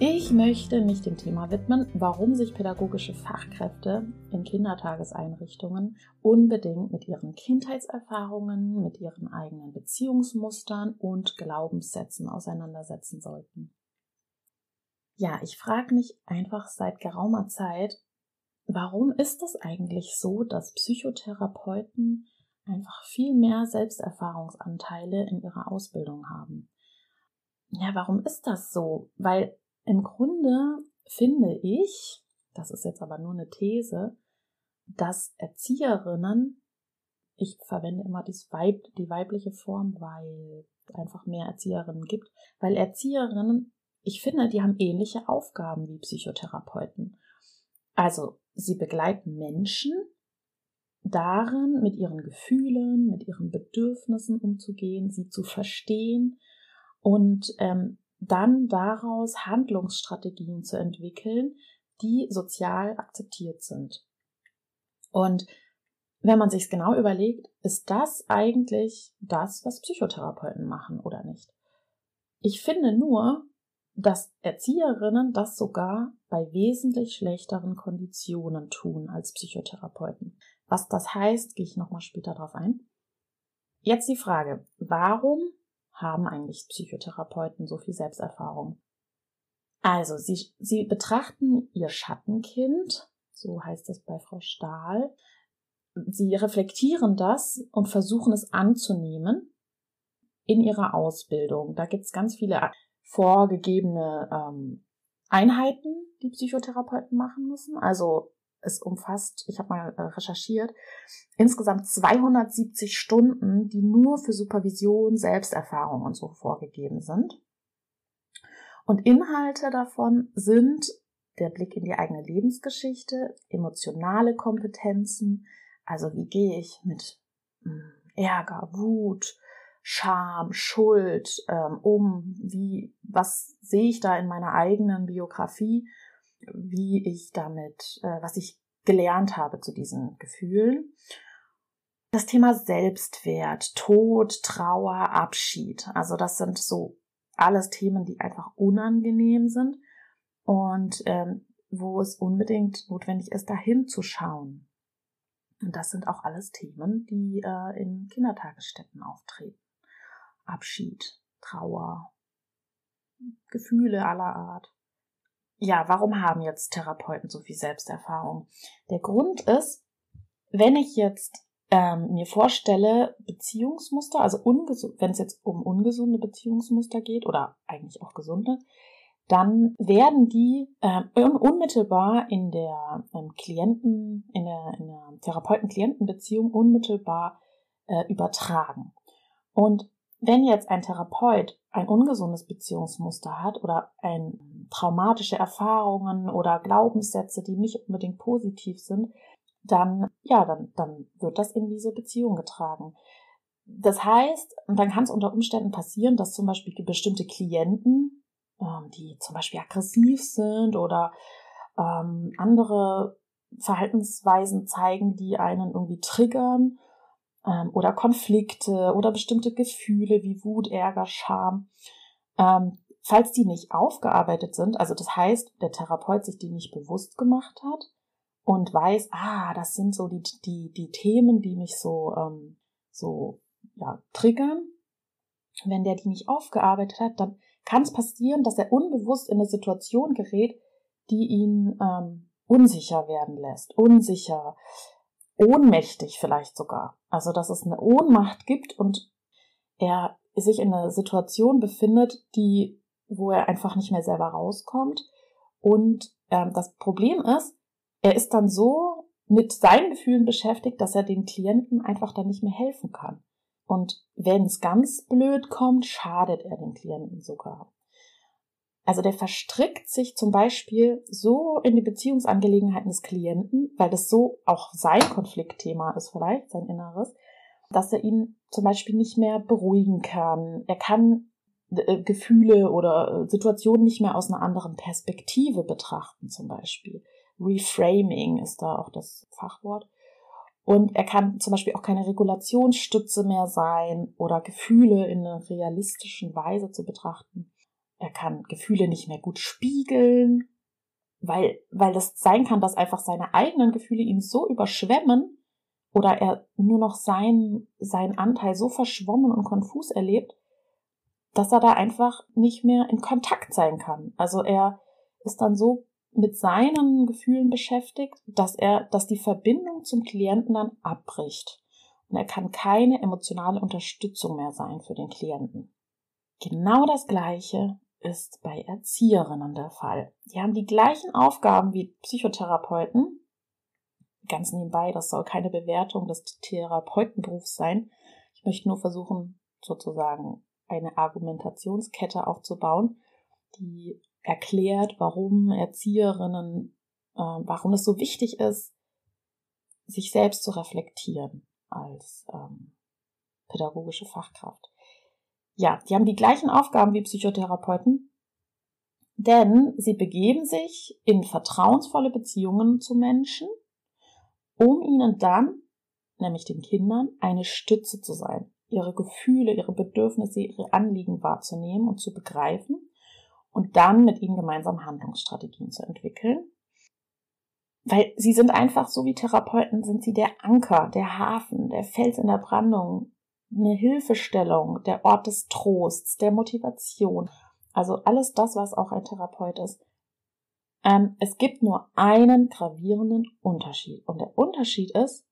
ich möchte mich dem Thema widmen, warum sich pädagogische Fachkräfte in Kindertageseinrichtungen unbedingt mit ihren Kindheitserfahrungen, mit ihren eigenen Beziehungsmustern und Glaubenssätzen auseinandersetzen sollten. Ja, ich frage mich einfach seit geraumer Zeit, warum ist es eigentlich so, dass Psychotherapeuten einfach viel mehr Selbsterfahrungsanteile in ihrer Ausbildung haben? Ja, warum ist das so? Weil im Grunde finde ich, das ist jetzt aber nur eine These, dass Erzieherinnen, ich verwende immer Weib, die weibliche Form, weil es einfach mehr Erzieherinnen gibt, weil Erzieherinnen, ich finde, die haben ähnliche Aufgaben wie Psychotherapeuten. Also sie begleiten Menschen darin, mit ihren Gefühlen, mit ihren Bedürfnissen umzugehen, sie zu verstehen, und ähm, dann daraus Handlungsstrategien zu entwickeln, die sozial akzeptiert sind. Und wenn man sich genau überlegt, ist das eigentlich das, was Psychotherapeuten machen oder nicht? Ich finde nur, dass Erzieherinnen das sogar bei wesentlich schlechteren Konditionen tun als Psychotherapeuten. Was das heißt, gehe ich nochmal später drauf ein. Jetzt die Frage, warum haben eigentlich Psychotherapeuten so viel Selbsterfahrung? Also, sie, sie betrachten ihr Schattenkind, so heißt es bei Frau Stahl. Sie reflektieren das und versuchen es anzunehmen in ihrer Ausbildung. Da gibt es ganz viele vorgegebene ähm, Einheiten, die Psychotherapeuten machen müssen. Also es umfasst, ich habe mal äh, recherchiert, insgesamt 270 Stunden, die nur für Supervision, Selbsterfahrung und so vorgegeben sind. Und Inhalte davon sind der Blick in die eigene Lebensgeschichte, emotionale Kompetenzen, also wie gehe ich mit hm, Ärger, Wut, Scham, Schuld ähm, um, wie, was sehe ich da in meiner eigenen Biografie wie ich damit, äh, was ich gelernt habe zu diesen Gefühlen. Das Thema Selbstwert, Tod, Trauer, Abschied. Also das sind so alles Themen, die einfach unangenehm sind und ähm, wo es unbedingt notwendig ist, dahin zu schauen. Und das sind auch alles Themen, die äh, in Kindertagesstätten auftreten. Abschied, Trauer, Gefühle aller Art ja, warum haben jetzt Therapeuten so viel Selbsterfahrung? Der Grund ist, wenn ich jetzt ähm, mir vorstelle, Beziehungsmuster, also wenn es jetzt um ungesunde Beziehungsmuster geht oder eigentlich auch gesunde, dann werden die äh, unmittelbar in der ähm, Klienten, in der, in der Therapeuten-Klienten-Beziehung unmittelbar äh, übertragen. Und wenn jetzt ein Therapeut ein ungesundes Beziehungsmuster hat oder ein traumatische Erfahrungen oder Glaubenssätze, die nicht unbedingt positiv sind, dann, ja, dann, dann wird das in diese Beziehung getragen. Das heißt, dann kann es unter Umständen passieren, dass zum Beispiel bestimmte Klienten, ähm, die zum Beispiel aggressiv sind oder ähm, andere Verhaltensweisen zeigen, die einen irgendwie triggern, ähm, oder Konflikte oder bestimmte Gefühle wie Wut, Ärger, Scham. Ähm, falls die nicht aufgearbeitet sind, also das heißt, der Therapeut sich die nicht bewusst gemacht hat und weiß, ah, das sind so die, die, die Themen, die mich so, ähm, so ja, triggern. Wenn der die nicht aufgearbeitet hat, dann kann es passieren, dass er unbewusst in eine Situation gerät, die ihn ähm, unsicher werden lässt, unsicher, ohnmächtig vielleicht sogar. Also, dass es eine Ohnmacht gibt und er sich in einer Situation befindet, die, wo er einfach nicht mehr selber rauskommt. Und ähm, das Problem ist, er ist dann so mit seinen Gefühlen beschäftigt, dass er den Klienten einfach dann nicht mehr helfen kann. Und wenn es ganz blöd kommt, schadet er den Klienten sogar. Also der verstrickt sich zum Beispiel so in die Beziehungsangelegenheiten des Klienten, weil das so auch sein Konfliktthema ist vielleicht, sein Inneres, dass er ihn zum Beispiel nicht mehr beruhigen kann. Er kann äh, Gefühle oder äh, Situationen nicht mehr aus einer anderen Perspektive betrachten, zum Beispiel. Reframing ist da auch das Fachwort. Und er kann zum Beispiel auch keine Regulationsstütze mehr sein oder Gefühle in einer realistischen Weise zu betrachten. Er kann Gefühle nicht mehr gut spiegeln, weil, weil das sein kann, dass einfach seine eigenen Gefühle ihn so überschwemmen oder er nur noch seinen, seinen Anteil so verschwommen und konfus erlebt, dass er da einfach nicht mehr in Kontakt sein kann. Also er ist dann so mit seinen Gefühlen beschäftigt, dass er, dass die Verbindung zum Klienten dann abbricht. Und er kann keine emotionale Unterstützung mehr sein für den Klienten. Genau das Gleiche ist bei Erzieherinnen der Fall. Die haben die gleichen Aufgaben wie Psychotherapeuten. Ganz nebenbei, das soll keine Bewertung des Therapeutenberufs sein. Ich möchte nur versuchen, sozusagen eine Argumentationskette aufzubauen, die erklärt, warum Erzieherinnen, äh, warum es so wichtig ist, sich selbst zu reflektieren als ähm, pädagogische Fachkraft. Ja, die haben die gleichen Aufgaben wie Psychotherapeuten, denn sie begeben sich in vertrauensvolle Beziehungen zu Menschen, um ihnen dann, nämlich den Kindern, eine Stütze zu sein, ihre Gefühle, ihre Bedürfnisse, ihre Anliegen wahrzunehmen und zu begreifen und dann mit ihnen gemeinsam Handlungsstrategien zu entwickeln. Weil sie sind einfach so wie Therapeuten, sind sie der Anker, der Hafen, der Fels in der Brandung, eine Hilfestellung, der Ort des Trosts, der Motivation. Also alles das, was auch ein Therapeut ist. Ähm, es gibt nur einen gravierenden Unterschied. Und der Unterschied ist,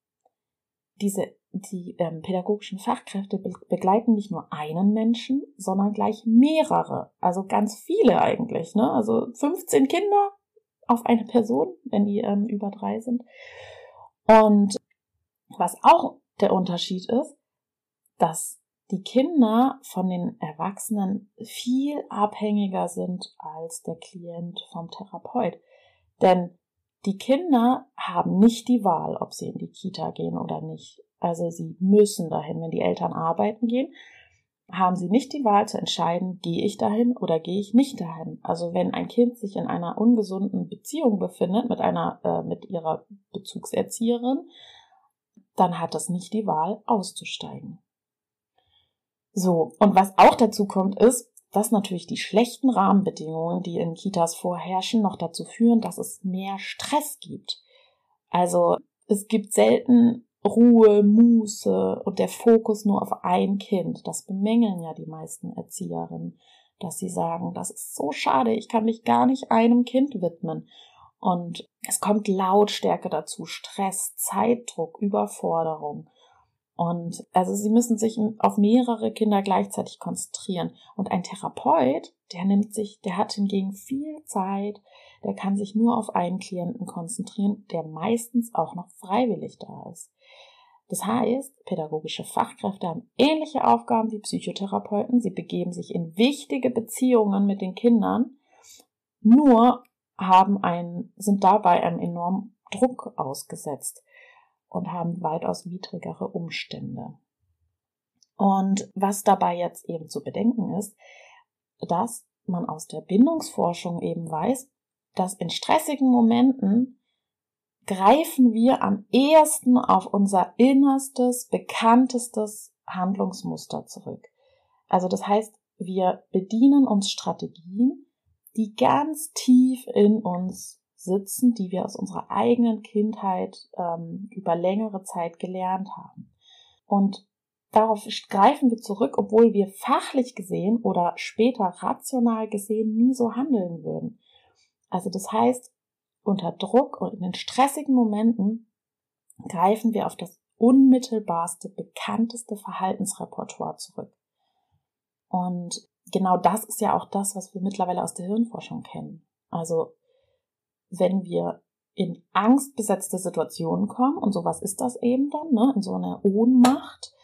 diese die ähm, pädagogischen Fachkräfte be begleiten nicht nur einen Menschen, sondern gleich mehrere, also ganz viele eigentlich, ne? Also 15 Kinder auf eine Person, wenn die ähm, über drei sind. Und was auch der Unterschied ist, dass die Kinder von den Erwachsenen viel abhängiger sind als der Klient vom Therapeut. Denn die Kinder haben nicht die Wahl, ob sie in die Kita gehen oder nicht. Also sie müssen dahin, wenn die Eltern arbeiten gehen, haben sie nicht die Wahl zu entscheiden, gehe ich dahin oder gehe ich nicht dahin. Also wenn ein Kind sich in einer ungesunden Beziehung befindet mit einer äh, mit ihrer Bezugserzieherin, dann hat es nicht die Wahl auszusteigen. So, und was auch dazu kommt ist, dass natürlich die schlechten Rahmenbedingungen, die in Kitas vorherrschen, noch dazu führen, dass es mehr Stress gibt. Also es gibt selten Ruhe, Muße und der Fokus nur auf ein Kind. Das bemängeln ja die meisten Erzieherinnen, dass sie sagen, das ist so schade, ich kann mich gar nicht einem Kind widmen. Und es kommt Lautstärke dazu, Stress, Zeitdruck, Überforderung. Und also sie müssen sich auf mehrere Kinder gleichzeitig konzentrieren. Und ein Therapeut, der nimmt sich, der hat hingegen viel Zeit, der kann sich nur auf einen Klienten konzentrieren, der meistens auch noch freiwillig da ist. Das heißt, pädagogische Fachkräfte haben ähnliche Aufgaben wie Psychotherapeuten. Sie begeben sich in wichtige Beziehungen mit den Kindern, nur haben ein, sind dabei einem enormen Druck ausgesetzt und haben weitaus widrigere Umstände. Und was dabei jetzt eben zu bedenken ist, dass man aus der Bindungsforschung eben weiß, dass in stressigen Momenten greifen wir am ehesten auf unser innerstes, bekanntestes Handlungsmuster zurück. Also das heißt, wir bedienen uns Strategien, die ganz tief in uns sitzen, die wir aus unserer eigenen Kindheit ähm, über längere Zeit gelernt haben. Und darauf greifen wir zurück, obwohl wir fachlich gesehen oder später rational gesehen nie so handeln würden. Also das heißt, unter Druck und in den stressigen Momenten greifen wir auf das unmittelbarste, bekannteste Verhaltensrepertoire zurück. Und genau das ist ja auch das, was wir mittlerweile aus der Hirnforschung kennen. Also wenn wir in angstbesetzte Situationen kommen, und sowas ist das eben dann, ne, in so einer Ohnmacht,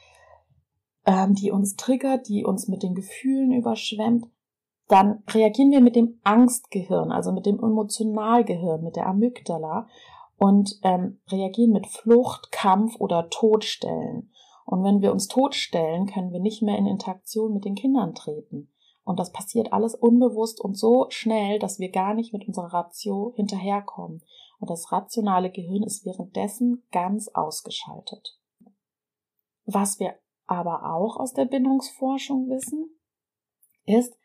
ähm, die uns triggert, die uns mit den Gefühlen überschwemmt, dann reagieren wir mit dem Angstgehirn, also mit dem Emotionalgehirn, mit der Amygdala und ähm, reagieren mit Flucht, Kampf oder Todstellen. Und wenn wir uns totstellen, können wir nicht mehr in Interaktion mit den Kindern treten. Und das passiert alles unbewusst und so schnell, dass wir gar nicht mit unserer Ratio hinterherkommen. Und das rationale Gehirn ist währenddessen ganz ausgeschaltet. Was wir aber auch aus der Bindungsforschung wissen, ist,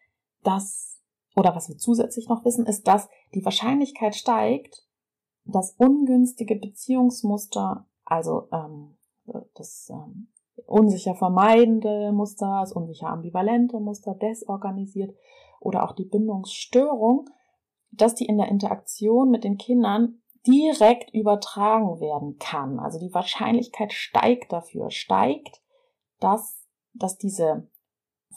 dass, oder was wir zusätzlich noch wissen, ist, dass die Wahrscheinlichkeit steigt, dass ungünstige Beziehungsmuster, also ähm, das ähm, unsicher vermeidende Muster, das unsicher ambivalente Muster, desorganisiert oder auch die Bindungsstörung, dass die in der Interaktion mit den Kindern direkt übertragen werden kann. Also die Wahrscheinlichkeit steigt dafür, steigt, dass, dass diese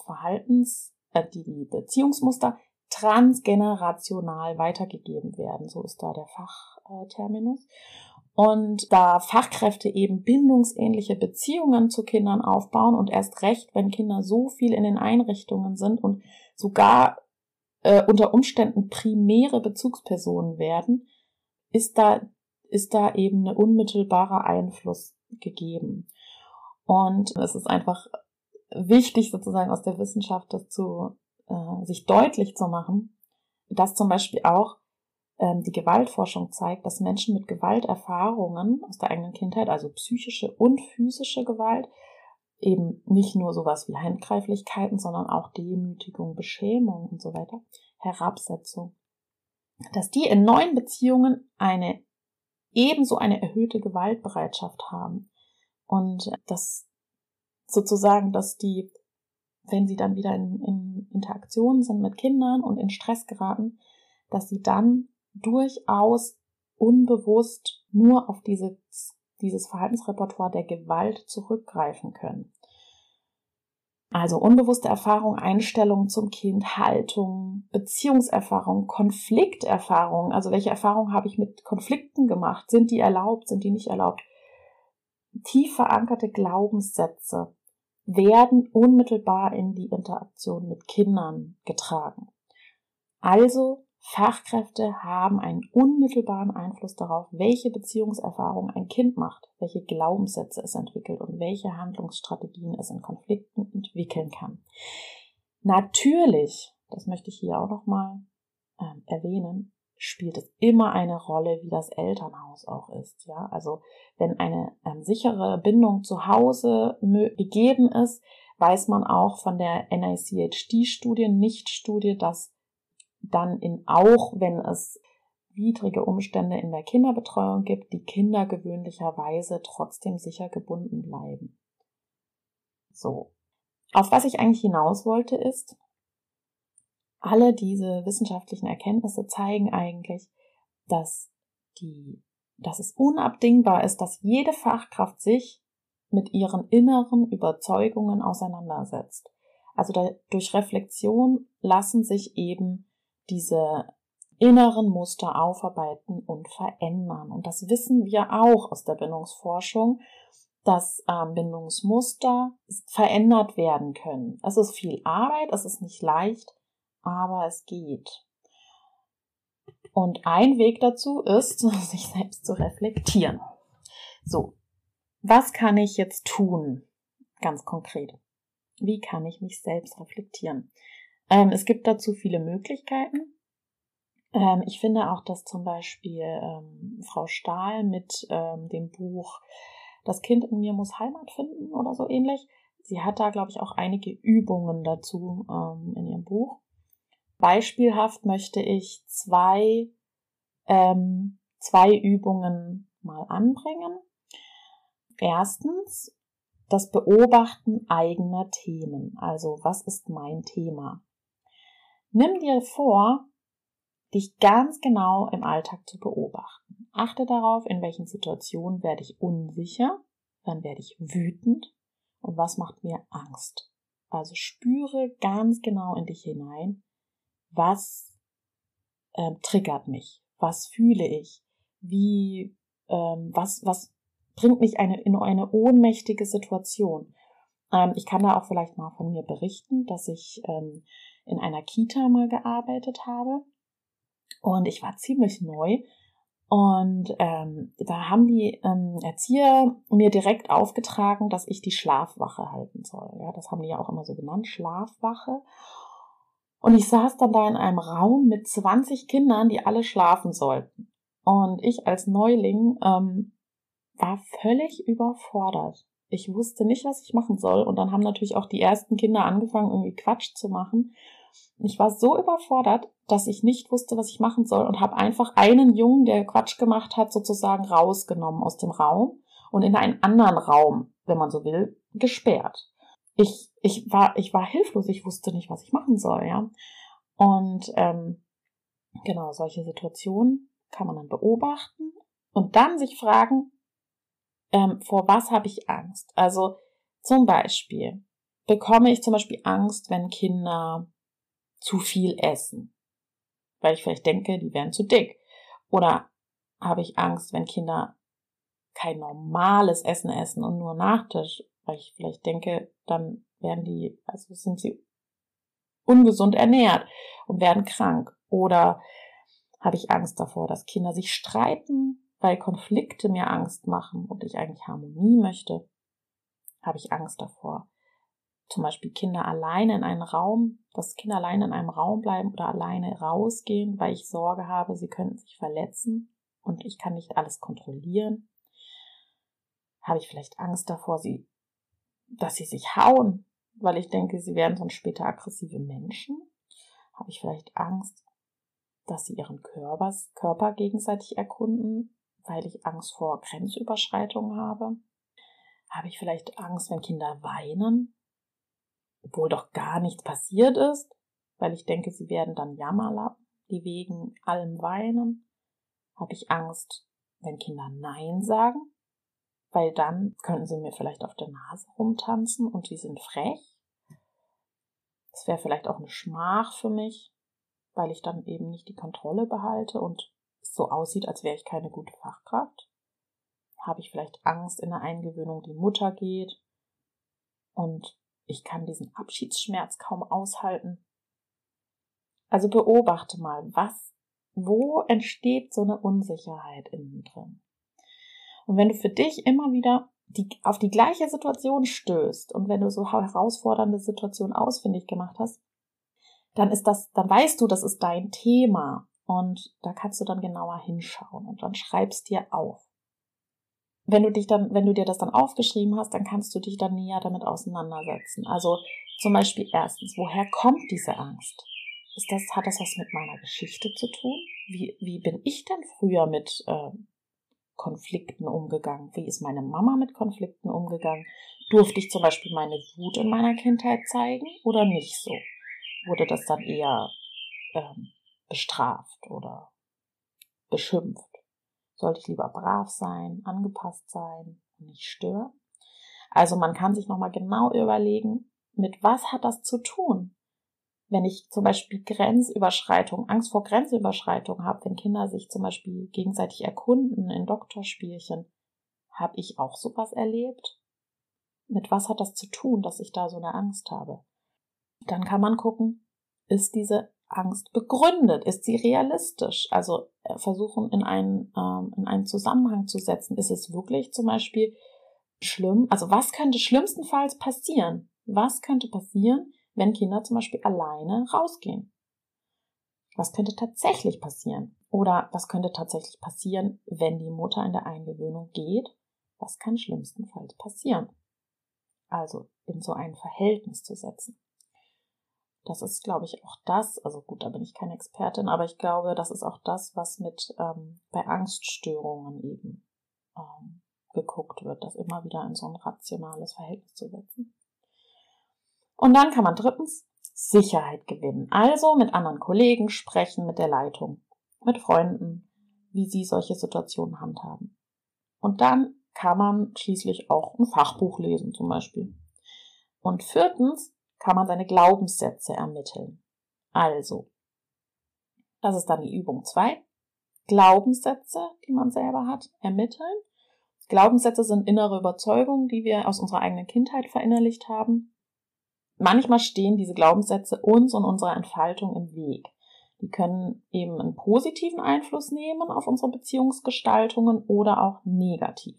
Verhaltens, äh, die, Beziehungsmuster transgenerational weitergegeben werden. So ist da der Fachterminus. Und da Fachkräfte eben bindungsähnliche Beziehungen zu Kindern aufbauen und erst recht, wenn Kinder so viel in den Einrichtungen sind und sogar äh, unter Umständen primäre Bezugspersonen werden, ist da, ist da eben eine unmittelbare Einfluss gegeben. Und es ist einfach wichtig sozusagen aus der Wissenschaft dazu, äh, sich deutlich zu machen, dass zum Beispiel auch die Gewaltforschung zeigt, dass Menschen mit Gewalterfahrungen aus der eigenen Kindheit, also psychische und physische Gewalt, eben nicht nur sowas wie Handgreiflichkeiten, sondern auch Demütigung, Beschämung und so weiter, Herabsetzung, dass die in neuen Beziehungen eine ebenso eine erhöhte Gewaltbereitschaft haben. Und dass sozusagen, dass die, wenn sie dann wieder in, in Interaktion sind mit Kindern und in Stress geraten, dass sie dann durchaus unbewusst nur auf diese, dieses Verhaltensrepertoire der Gewalt zurückgreifen können. Also unbewusste Erfahrung, Einstellung zum Kind, Haltung, Beziehungserfahrung, Konflikterfahrung. Also welche Erfahrungen habe ich mit Konflikten gemacht? Sind die erlaubt? Sind die nicht erlaubt? Tief verankerte Glaubenssätze werden unmittelbar in die Interaktion mit Kindern getragen. Also Fachkräfte haben einen unmittelbaren Einfluss darauf, welche Beziehungserfahrungen ein Kind macht, welche Glaubenssätze es entwickelt und welche Handlungsstrategien es in Konflikten entwickeln kann. Natürlich, das möchte ich hier auch nochmal äh, erwähnen, spielt es immer eine Rolle, wie das Elternhaus auch ist. Ja, also wenn eine ähm, sichere Bindung zu Hause gegeben ist, weiß man auch von der NICHD-Studie, Nicht-Studie, dass dann in auch, wenn es widrige Umstände in der Kinderbetreuung gibt, die Kinder gewöhnlicherweise trotzdem sicher gebunden bleiben. So. Auf was ich eigentlich hinaus wollte ist, alle diese wissenschaftlichen Erkenntnisse zeigen eigentlich, dass die, dass es unabdingbar ist, dass jede Fachkraft sich mit ihren inneren Überzeugungen auseinandersetzt. Also durch Reflexion lassen sich eben diese inneren Muster aufarbeiten und verändern. Und das wissen wir auch aus der Bindungsforschung, dass ähm, Bindungsmuster verändert werden können. Es ist viel Arbeit, es ist nicht leicht, aber es geht. Und ein Weg dazu ist, sich selbst zu reflektieren. So, was kann ich jetzt tun? Ganz konkret. Wie kann ich mich selbst reflektieren? Ähm, es gibt dazu viele Möglichkeiten. Ähm, ich finde auch, dass zum Beispiel ähm, Frau Stahl mit ähm, dem Buch Das Kind in mir muss Heimat finden oder so ähnlich, sie hat da, glaube ich, auch einige Übungen dazu ähm, in ihrem Buch. Beispielhaft möchte ich zwei, ähm, zwei Übungen mal anbringen. Erstens das Beobachten eigener Themen. Also was ist mein Thema? Nimm dir vor, dich ganz genau im Alltag zu beobachten. Achte darauf, in welchen Situationen werde ich unsicher, wann werde ich wütend und was macht mir Angst. Also spüre ganz genau in dich hinein, was äh, triggert mich, was fühle ich, wie, ähm, was, was bringt mich eine, in eine ohnmächtige Situation. Ähm, ich kann da auch vielleicht mal von mir berichten, dass ich ähm, in einer Kita mal gearbeitet habe. Und ich war ziemlich neu. Und ähm, da haben die ähm, Erzieher mir direkt aufgetragen, dass ich die Schlafwache halten soll. Ja, das haben die ja auch immer so genannt, Schlafwache. Und ich saß dann da in einem Raum mit 20 Kindern, die alle schlafen sollten. Und ich als Neuling ähm, war völlig überfordert. Ich wusste nicht, was ich machen soll. Und dann haben natürlich auch die ersten Kinder angefangen, irgendwie Quatsch zu machen. Ich war so überfordert, dass ich nicht wusste, was ich machen soll und habe einfach einen Jungen, der Quatsch gemacht hat, sozusagen rausgenommen aus dem Raum und in einen anderen Raum, wenn man so will, gesperrt. Ich, ich, war, ich war hilflos, ich wusste nicht, was ich machen soll, ja. Und ähm, genau, solche Situationen kann man dann beobachten und dann sich fragen, ähm, vor was habe ich Angst? Also zum Beispiel bekomme ich zum Beispiel Angst, wenn Kinder zu viel essen, weil ich vielleicht denke, die wären zu dick. Oder habe ich Angst, wenn Kinder kein normales Essen essen und nur Nachtisch, weil ich vielleicht denke, dann werden die, also sind sie ungesund ernährt und werden krank. Oder habe ich Angst davor, dass Kinder sich streiten, weil Konflikte mir Angst machen und ich eigentlich Harmonie möchte, habe ich Angst davor. Zum Beispiel Kinder alleine in einen Raum, dass Kinder alleine in einem Raum bleiben oder alleine rausgehen, weil ich Sorge habe, sie könnten sich verletzen und ich kann nicht alles kontrollieren. Habe ich vielleicht Angst davor, sie, dass sie sich hauen, weil ich denke, sie werden sonst später aggressive Menschen? Habe ich vielleicht Angst, dass sie ihren Körpers, Körper gegenseitig erkunden weil ich Angst vor Grenzüberschreitungen habe? Habe ich vielleicht Angst, wenn Kinder weinen, obwohl doch gar nichts passiert ist, weil ich denke, sie werden dann Jammerlappen, die wegen allem weinen? Habe ich Angst, wenn Kinder Nein sagen, weil dann könnten sie mir vielleicht auf der Nase rumtanzen und sie sind frech? Das wäre vielleicht auch eine Schmach für mich, weil ich dann eben nicht die Kontrolle behalte und so aussieht, als wäre ich keine gute Fachkraft? Habe ich vielleicht Angst in der Eingewöhnung, die Mutter geht und ich kann diesen Abschiedsschmerz kaum aushalten? Also beobachte mal, was, wo entsteht so eine Unsicherheit innen drin? Und wenn du für dich immer wieder die, auf die gleiche Situation stößt und wenn du so herausfordernde Situationen ausfindig gemacht hast, dann ist das, dann weißt du, das ist dein Thema. Und da kannst du dann genauer hinschauen und dann schreibst dir auf. Wenn du dich dann, wenn du dir das dann aufgeschrieben hast, dann kannst du dich dann näher damit auseinandersetzen. Also zum Beispiel erstens, woher kommt diese Angst? Ist das, hat das was mit meiner Geschichte zu tun? Wie, wie bin ich denn früher mit äh, Konflikten umgegangen? Wie ist meine Mama mit Konflikten umgegangen? Durfte ich zum Beispiel meine Wut in meiner Kindheit zeigen oder nicht so? Wurde das dann eher ähm, bestraft oder beschimpft? Sollte ich lieber brav sein, angepasst sein und nicht stören? Also man kann sich nochmal genau überlegen, mit was hat das zu tun? Wenn ich zum Beispiel Grenzüberschreitung, Angst vor Grenzüberschreitung habe, wenn Kinder sich zum Beispiel gegenseitig erkunden in Doktorspielchen, habe ich auch sowas erlebt? Mit was hat das zu tun, dass ich da so eine Angst habe? Dann kann man gucken, ist diese Angst begründet? Ist sie realistisch? Also äh, versuchen in einen, ähm, in einen Zusammenhang zu setzen. Ist es wirklich zum Beispiel schlimm? Also was könnte schlimmstenfalls passieren? Was könnte passieren, wenn Kinder zum Beispiel alleine rausgehen? Was könnte tatsächlich passieren? Oder was könnte tatsächlich passieren, wenn die Mutter in der Eingewöhnung geht? Was kann schlimmstenfalls passieren? Also in so ein Verhältnis zu setzen. Das ist, glaube ich, auch das, also gut, da bin ich keine Expertin, aber ich glaube, das ist auch das, was mit ähm, bei Angststörungen eben ähm, geguckt wird, das immer wieder in so ein rationales Verhältnis zu setzen. Und dann kann man drittens Sicherheit gewinnen. Also mit anderen Kollegen sprechen, mit der Leitung, mit Freunden, wie sie solche Situationen handhaben. Und dann kann man schließlich auch ein Fachbuch lesen zum Beispiel. Und viertens kann man seine Glaubenssätze ermitteln. Also, das ist dann die Übung 2. Glaubenssätze, die man selber hat, ermitteln. Glaubenssätze sind innere Überzeugungen, die wir aus unserer eigenen Kindheit verinnerlicht haben. manchmal stehen diese Glaubenssätze uns und unserer Entfaltung im Weg. Die können eben einen positiven Einfluss nehmen auf unsere Beziehungsgestaltungen oder auch negativ.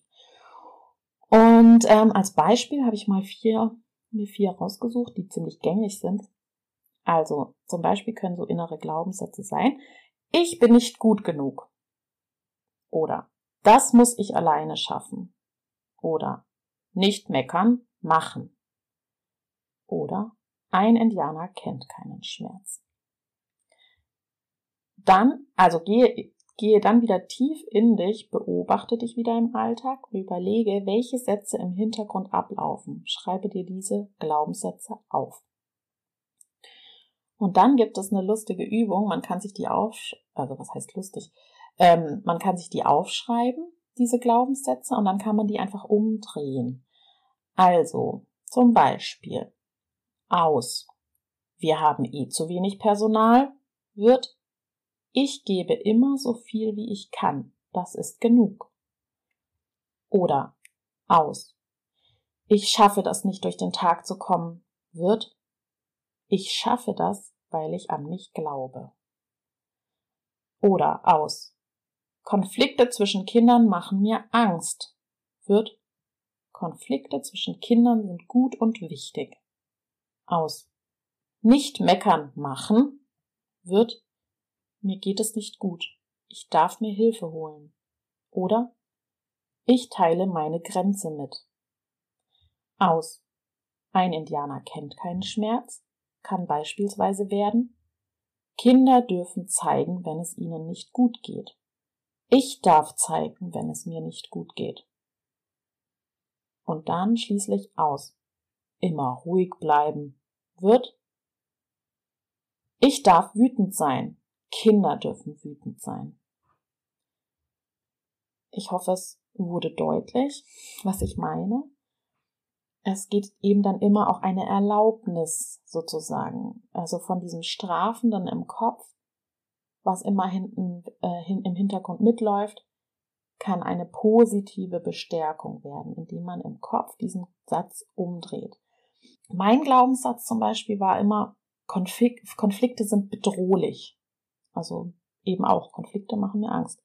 Und ähm, als Beispiel habe ich mal vier, mir vier rausgesucht, die ziemlich gängig sind. Also zum Beispiel können so innere Glaubenssätze sein, ich bin nicht gut genug. Oder das muss ich alleine schaffen. Oder nicht meckern, machen. Oder ein Indianer kennt keinen Schmerz. Dann, also gehe, gehe dann wieder tief in dich, beobachte dich wieder im Alltag und überlege, welche Sätze im Hintergrund ablaufen. Schreibe dir diese Glaubenssätze auf. Und dann gibt es eine lustige Übung. Man kann sich die auf, also was heißt lustig? Ähm, man kann sich die aufschreiben, diese Glaubenssätze, und dann kann man die einfach umdrehen. Also, zum Beispiel, aus. Wir haben eh zu wenig Personal, wird ich gebe immer so viel, wie ich kann. Das ist genug. Oder aus. Ich schaffe das nicht durch den Tag zu kommen. Wird ich schaffe das, weil ich an mich glaube. Oder aus. Konflikte zwischen Kindern machen mir Angst. Wird Konflikte zwischen Kindern sind gut und wichtig. Aus. Nicht meckern machen wird mir geht es nicht gut. Ich darf mir Hilfe holen. Oder ich teile meine Grenze mit. Aus. Ein Indianer kennt keinen Schmerz, kann beispielsweise werden Kinder dürfen zeigen, wenn es ihnen nicht gut geht. Ich darf zeigen, wenn es mir nicht gut geht. Und dann schließlich aus. Immer ruhig bleiben. Wird ich darf wütend sein, Kinder dürfen wütend sein. Ich hoffe, es wurde deutlich, was ich meine. Es geht eben dann immer auch eine Erlaubnis sozusagen, also von diesem Strafenden im Kopf, was immer hinten äh, hin, im Hintergrund mitläuft, kann eine positive Bestärkung werden, indem man im Kopf diesen Satz umdreht. Mein Glaubenssatz zum Beispiel war immer, Konflikte sind bedrohlich. Also eben auch, Konflikte machen mir Angst.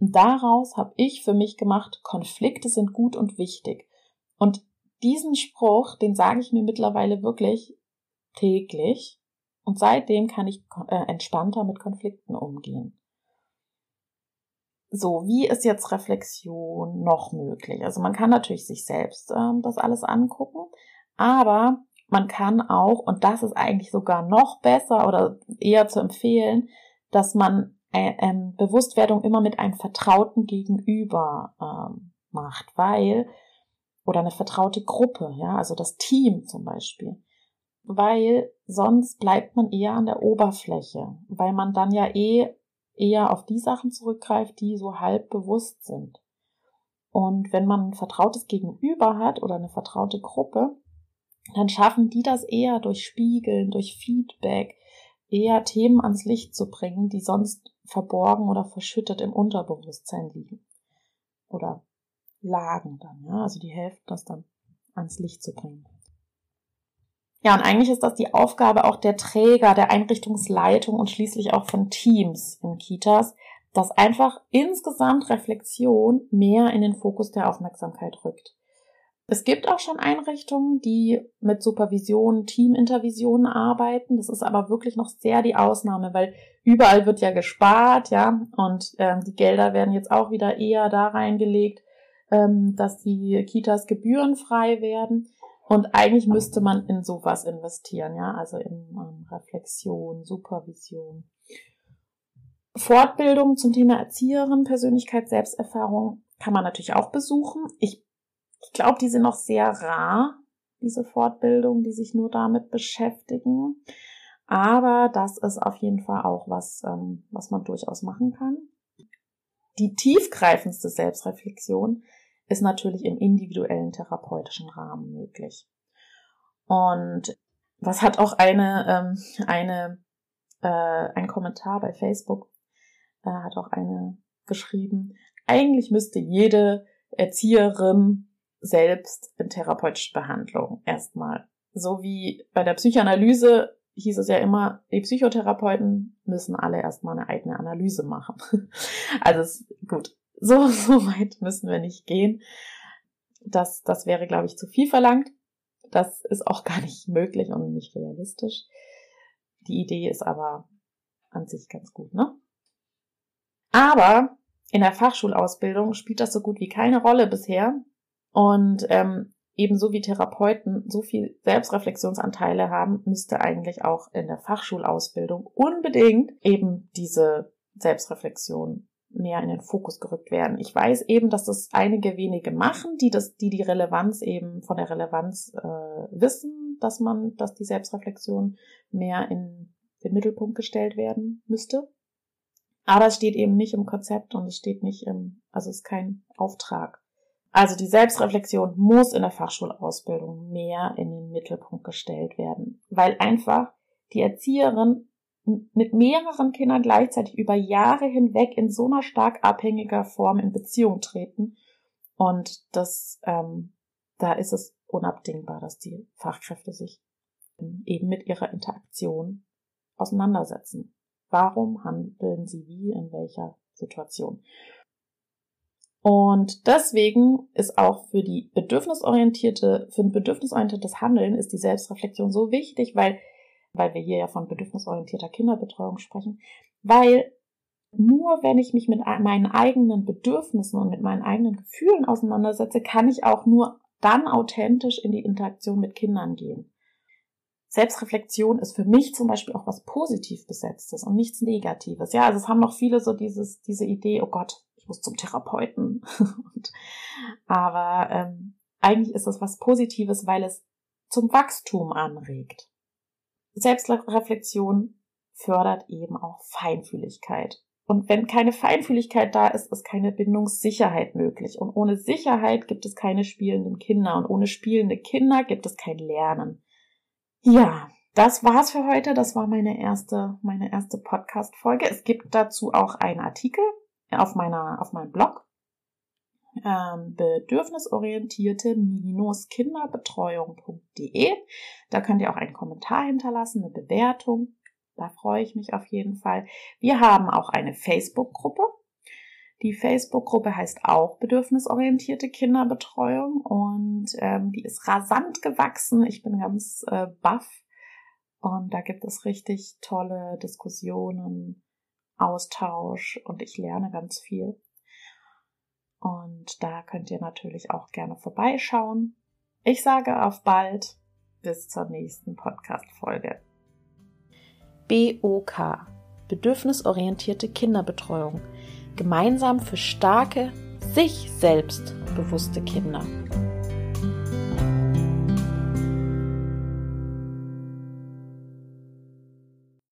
Und daraus habe ich für mich gemacht, Konflikte sind gut und wichtig. Und diesen Spruch, den sage ich mir mittlerweile wirklich täglich. Und seitdem kann ich äh, entspannter mit Konflikten umgehen. So, wie ist jetzt Reflexion noch möglich? Also man kann natürlich sich selbst ähm, das alles angucken, aber man kann auch, und das ist eigentlich sogar noch besser oder eher zu empfehlen, dass man äh, ähm, Bewusstwerdung immer mit einem Vertrauten gegenüber ähm, macht, weil, oder eine vertraute Gruppe, ja, also das Team zum Beispiel, weil sonst bleibt man eher an der Oberfläche, weil man dann ja eh eher auf die Sachen zurückgreift, die so halb bewusst sind. Und wenn man ein vertrautes Gegenüber hat oder eine vertraute Gruppe, dann schaffen die das eher durch Spiegeln, durch Feedback, eher Themen ans Licht zu bringen, die sonst verborgen oder verschüttet im Unterbewusstsein liegen. Oder lagen dann, ja, also die helfen das dann ans Licht zu bringen. Ja, und eigentlich ist das die Aufgabe auch der Träger, der Einrichtungsleitung und schließlich auch von Teams in Kitas, dass einfach insgesamt Reflexion mehr in den Fokus der Aufmerksamkeit rückt. Es gibt auch schon Einrichtungen, die mit Supervision, Teamintervisionen arbeiten. Das ist aber wirklich noch sehr die Ausnahme, weil überall wird ja gespart, ja, und ähm, die Gelder werden jetzt auch wieder eher da reingelegt, ähm, dass die Kitas gebührenfrei werden. Und eigentlich müsste man in sowas investieren, ja, also in ähm, Reflexion, Supervision. Fortbildung zum Thema Erzieherin, Persönlichkeit, Selbsterfahrung kann man natürlich auch besuchen. Ich ich glaube, die sind noch sehr rar, diese Fortbildungen, die sich nur damit beschäftigen. Aber das ist auf jeden Fall auch was, ähm, was man durchaus machen kann. Die tiefgreifendste Selbstreflexion ist natürlich im individuellen therapeutischen Rahmen möglich. Und was hat auch eine, ähm, eine, äh, ein Kommentar bei Facebook, äh, hat auch eine geschrieben, eigentlich müsste jede Erzieherin selbst in therapeutische Behandlung erstmal so wie bei der Psychoanalyse hieß es ja immer, die Psychotherapeuten müssen alle erstmal eine eigene Analyse machen. Also es, gut, so, so weit müssen wir nicht gehen. Das, das wäre, glaube ich, zu viel verlangt. Das ist auch gar nicht möglich und nicht realistisch. Die Idee ist aber an sich ganz gut, ne? Aber in der Fachschulausbildung spielt das so gut wie keine Rolle bisher. Und ähm, ebenso wie Therapeuten so viel Selbstreflexionsanteile haben, müsste eigentlich auch in der Fachschulausbildung unbedingt eben diese Selbstreflexion mehr in den Fokus gerückt werden. Ich weiß eben, dass das einige wenige machen, die das, die die Relevanz eben von der Relevanz äh, wissen, dass man, dass die Selbstreflexion mehr in den Mittelpunkt gestellt werden müsste. Aber es steht eben nicht im Konzept und es steht nicht im, also es ist kein Auftrag. Also die Selbstreflexion muss in der Fachschulausbildung mehr in den Mittelpunkt gestellt werden, weil einfach die Erzieherin mit mehreren Kindern gleichzeitig über Jahre hinweg in so einer stark abhängiger Form in Beziehung treten. Und das, ähm, da ist es unabdingbar, dass die Fachkräfte sich eben mit ihrer Interaktion auseinandersetzen. Warum handeln sie wie in welcher Situation? Und deswegen ist auch für die bedürfnisorientierte, für ein bedürfnisorientiertes Handeln ist die Selbstreflexion so wichtig, weil weil wir hier ja von bedürfnisorientierter Kinderbetreuung sprechen, weil nur wenn ich mich mit meinen eigenen Bedürfnissen und mit meinen eigenen Gefühlen auseinandersetze, kann ich auch nur dann authentisch in die Interaktion mit Kindern gehen. Selbstreflexion ist für mich zum Beispiel auch was positiv besetztes und nichts Negatives. Ja, also es haben noch viele so dieses, diese Idee, oh Gott, ich muss zum Therapeuten. und, aber ähm, eigentlich ist es was Positives, weil es zum Wachstum anregt. Selbstreflexion fördert eben auch Feinfühligkeit. Und wenn keine Feinfühligkeit da ist, ist keine Bindungssicherheit möglich. Und ohne Sicherheit gibt es keine spielenden Kinder. Und ohne spielende Kinder gibt es kein Lernen. Ja, das war's für heute. Das war meine erste, meine erste Podcast-Folge. Es gibt dazu auch einen Artikel auf meiner, auf meinem Blog ähm, bedürfnisorientierte-kinderbetreuung.de. Da könnt ihr auch einen Kommentar hinterlassen, eine Bewertung. Da freue ich mich auf jeden Fall. Wir haben auch eine Facebook-Gruppe. Die Facebook-Gruppe heißt auch bedürfnisorientierte Kinderbetreuung und ähm, die ist rasant gewachsen. Ich bin ganz äh, baff und da gibt es richtig tolle Diskussionen, Austausch und ich lerne ganz viel. Und da könnt ihr natürlich auch gerne vorbeischauen. Ich sage auf bald. Bis zur nächsten Podcast-Folge. BOK. Bedürfnisorientierte Kinderbetreuung. Gemeinsam für starke, sich selbst bewusste Kinder.